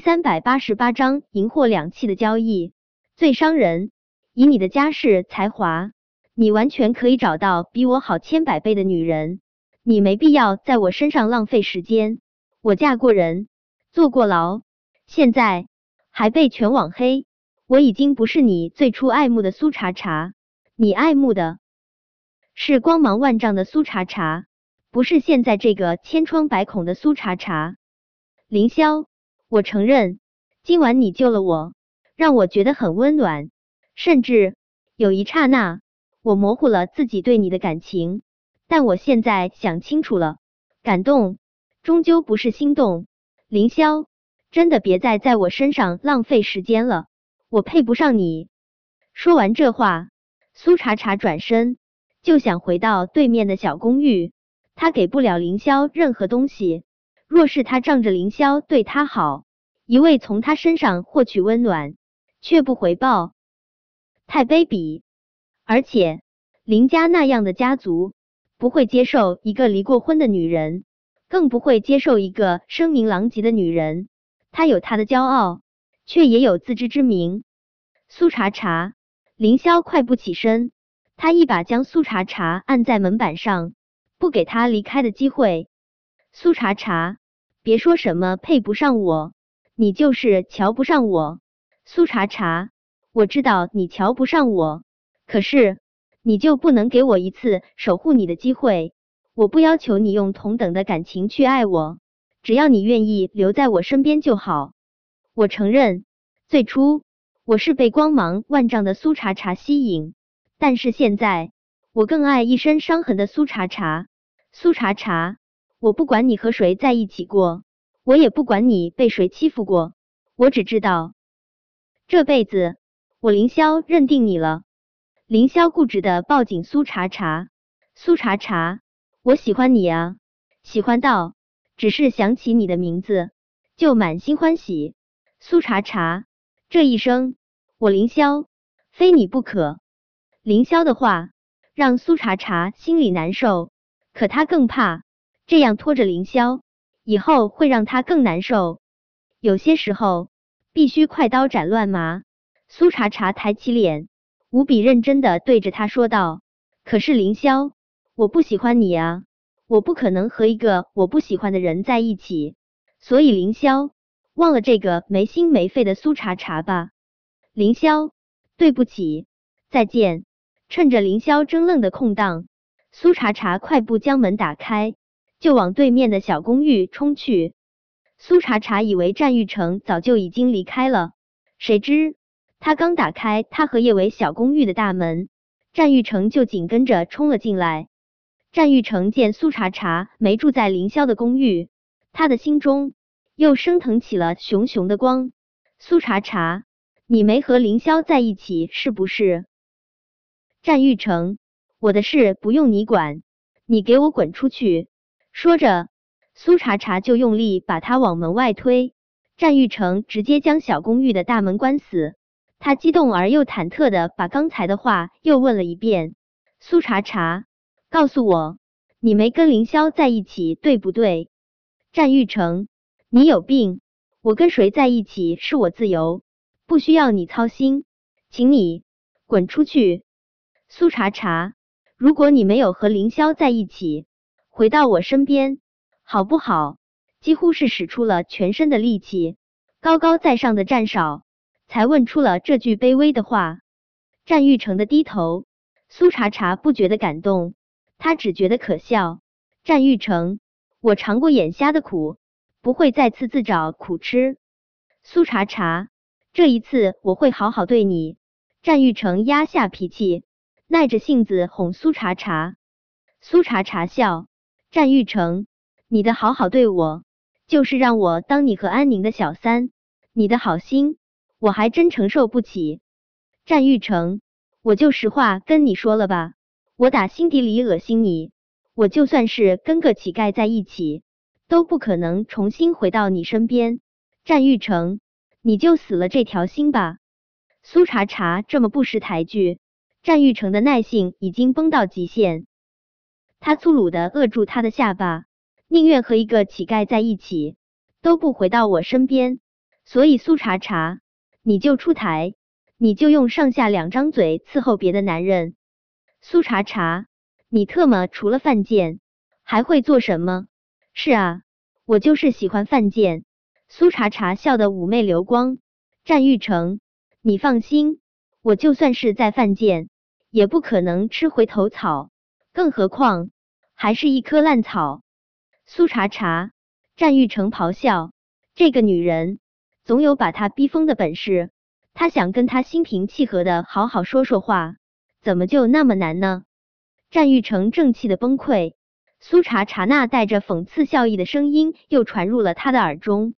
三百八十八章银货两讫的交易最伤人。以你的家世才华，你完全可以找到比我好千百倍的女人，你没必要在我身上浪费时间。我嫁过人，坐过牢，现在还被全网黑。我已经不是你最初爱慕的苏茶茶，你爱慕的是光芒万丈的苏茶茶，不是现在这个千疮百孔的苏茶茶。凌霄。我承认，今晚你救了我，让我觉得很温暖，甚至有一刹那，我模糊了自己对你的感情。但我现在想清楚了，感动终究不是心动。凌霄，真的别再在我身上浪费时间了，我配不上你。说完这话，苏茶茶转身就想回到对面的小公寓，他给不了凌霄任何东西。若是他仗着凌霄对他好，一味从他身上获取温暖，却不回报，太卑鄙。而且林家那样的家族不会接受一个离过婚的女人，更不会接受一个声名狼藉的女人。他有他的骄傲，却也有自知之明。苏茶茶，凌霄快步起身，他一把将苏茶茶按在门板上，不给他离开的机会。苏茶茶。别说什么配不上我，你就是瞧不上我，苏茶茶。我知道你瞧不上我，可是你就不能给我一次守护你的机会？我不要求你用同等的感情去爱我，只要你愿意留在我身边就好。我承认，最初我是被光芒万丈的苏茶茶吸引，但是现在我更爱一身伤痕的苏茶茶。苏茶茶。我不管你和谁在一起过，我也不管你被谁欺负过，我只知道这辈子我凌霄认定你了。凌霄固执的抱紧苏茶茶，苏茶茶，我喜欢你啊，喜欢到只是想起你的名字就满心欢喜。苏茶茶，这一生我凌霄非你不可。凌霄的话让苏茶茶心里难受，可他更怕。这样拖着凌霄，以后会让他更难受。有些时候必须快刀斩乱麻。苏茶茶抬起脸，无比认真的对着他说道：“可是凌霄，我不喜欢你啊，我不可能和一个我不喜欢的人在一起。所以凌霄，忘了这个没心没肺的苏茶茶吧。凌霄，对不起，再见。”趁着凌霄怔愣的空档，苏茶茶快步将门打开。就往对面的小公寓冲去。苏茶茶以为战玉成早就已经离开了，谁知他刚打开他和叶伟小公寓的大门，战玉成就紧跟着冲了进来。战玉成见苏茶茶没住在凌霄的公寓，他的心中又升腾起了熊熊的光。苏茶茶，你没和凌霄在一起是不是？战玉成，我的事不用你管，你给我滚出去！说着，苏茶茶就用力把他往门外推。战玉成直接将小公寓的大门关死。他激动而又忐忑的把刚才的话又问了一遍：“苏茶茶，告诉我，你没跟凌霄在一起，对不对？”战玉成，你有病！我跟谁在一起是我自由，不需要你操心，请你滚出去！苏茶茶，如果你没有和凌霄在一起，回到我身边，好不好？几乎是使出了全身的力气，高高在上的战少才问出了这句卑微的话。战玉成的低头，苏茶茶不觉得感动，他只觉得可笑。战玉成，我尝过眼瞎的苦，不会再次自找苦吃。苏茶茶，这一次我会好好对你。战玉成压下脾气，耐着性子哄苏茶茶。苏茶茶笑。战玉成，你的好好对我，就是让我当你和安宁的小三，你的好心我还真承受不起。战玉成，我就实话跟你说了吧，我打心底里恶心你，我就算是跟个乞丐在一起，都不可能重新回到你身边。战玉成，你就死了这条心吧。苏茶茶这么不识抬举，战玉成的耐性已经崩到极限。他粗鲁的扼住他的下巴，宁愿和一个乞丐在一起，都不回到我身边。所以苏茶茶，你就出台，你就用上下两张嘴伺候别的男人。苏茶茶，你特么除了犯贱还会做什么？是啊，我就是喜欢犯贱。苏茶茶笑得妩媚流光。战玉成，你放心，我就算是再犯贱，也不可能吃回头草，更何况还是一棵烂草。苏茶茶，战玉成咆哮，这个女人总有把他逼疯的本事。他想跟他心平气和的好好说说话，怎么就那么难呢？战玉成正气的崩溃。苏茶茶那带着讽刺笑意的声音又传入了他的耳中。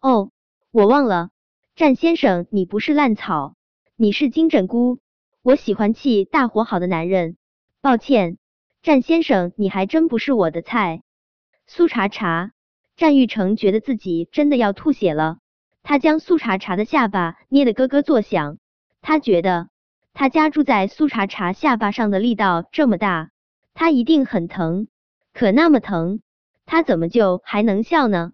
哦，我忘了，战先生，你不是烂草，你是金针菇。我喜欢气大活好的男人。抱歉，战先生，你还真不是我的菜。苏茶茶，战玉成觉得自己真的要吐血了。他将苏茶茶的下巴捏得咯咯作响。他觉得他夹住在苏茶茶下巴上的力道这么大，他一定很疼。可那么疼，他怎么就还能笑呢？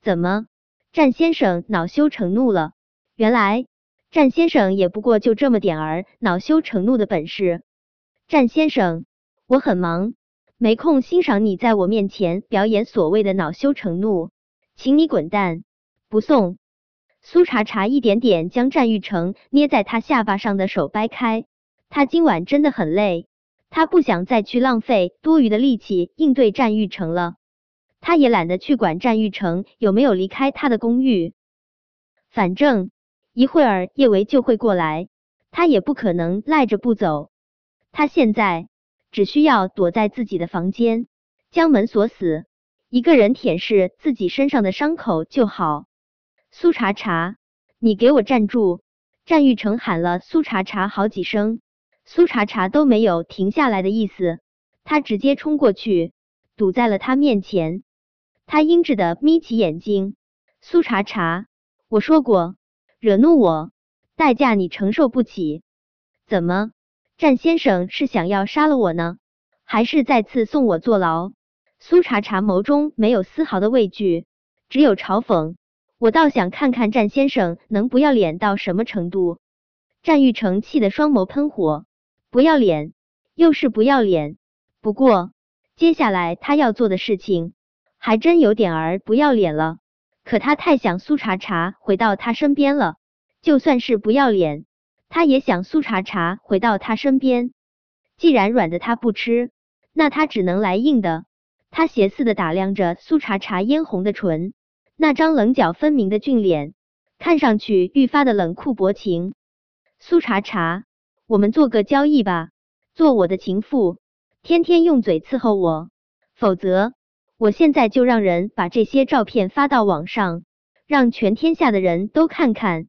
怎么，战先生恼羞成怒了？原来战先生也不过就这么点儿恼羞成怒的本事。战先生，我很忙，没空欣赏你在我面前表演所谓的恼羞成怒，请你滚蛋！不送。苏茶茶一点点将战玉成捏在他下巴上的手掰开，他今晚真的很累。他不想再去浪费多余的力气应对战玉成了，他也懒得去管战玉成有没有离开他的公寓，反正一会儿叶维就会过来，他也不可能赖着不走。他现在只需要躲在自己的房间，将门锁死，一个人舔舐自己身上的伤口就好。苏茶茶，你给我站住！战玉成喊了苏茶茶好几声。苏茶茶都没有停下来的意思，他直接冲过去，堵在了他面前。他阴质的眯起眼睛：“苏茶茶，我说过，惹怒我，代价你承受不起。怎么，战先生是想要杀了我呢，还是再次送我坐牢？”苏茶茶眸中没有丝毫的畏惧，只有嘲讽。我倒想看看战先生能不要脸到什么程度。战玉成气得双眸喷火。不要脸，又是不要脸。不过接下来他要做的事情还真有点儿不要脸了。可他太想苏茶茶回到他身边了，就算是不要脸，他也想苏茶茶回到他身边。既然软的他不吃，那他只能来硬的。他斜肆的打量着苏茶茶嫣红的唇，那张棱角分明的俊脸，看上去愈发的冷酷薄情。苏茶茶。我们做个交易吧，做我的情妇，天天用嘴伺候我。否则，我现在就让人把这些照片发到网上，让全天下的人都看看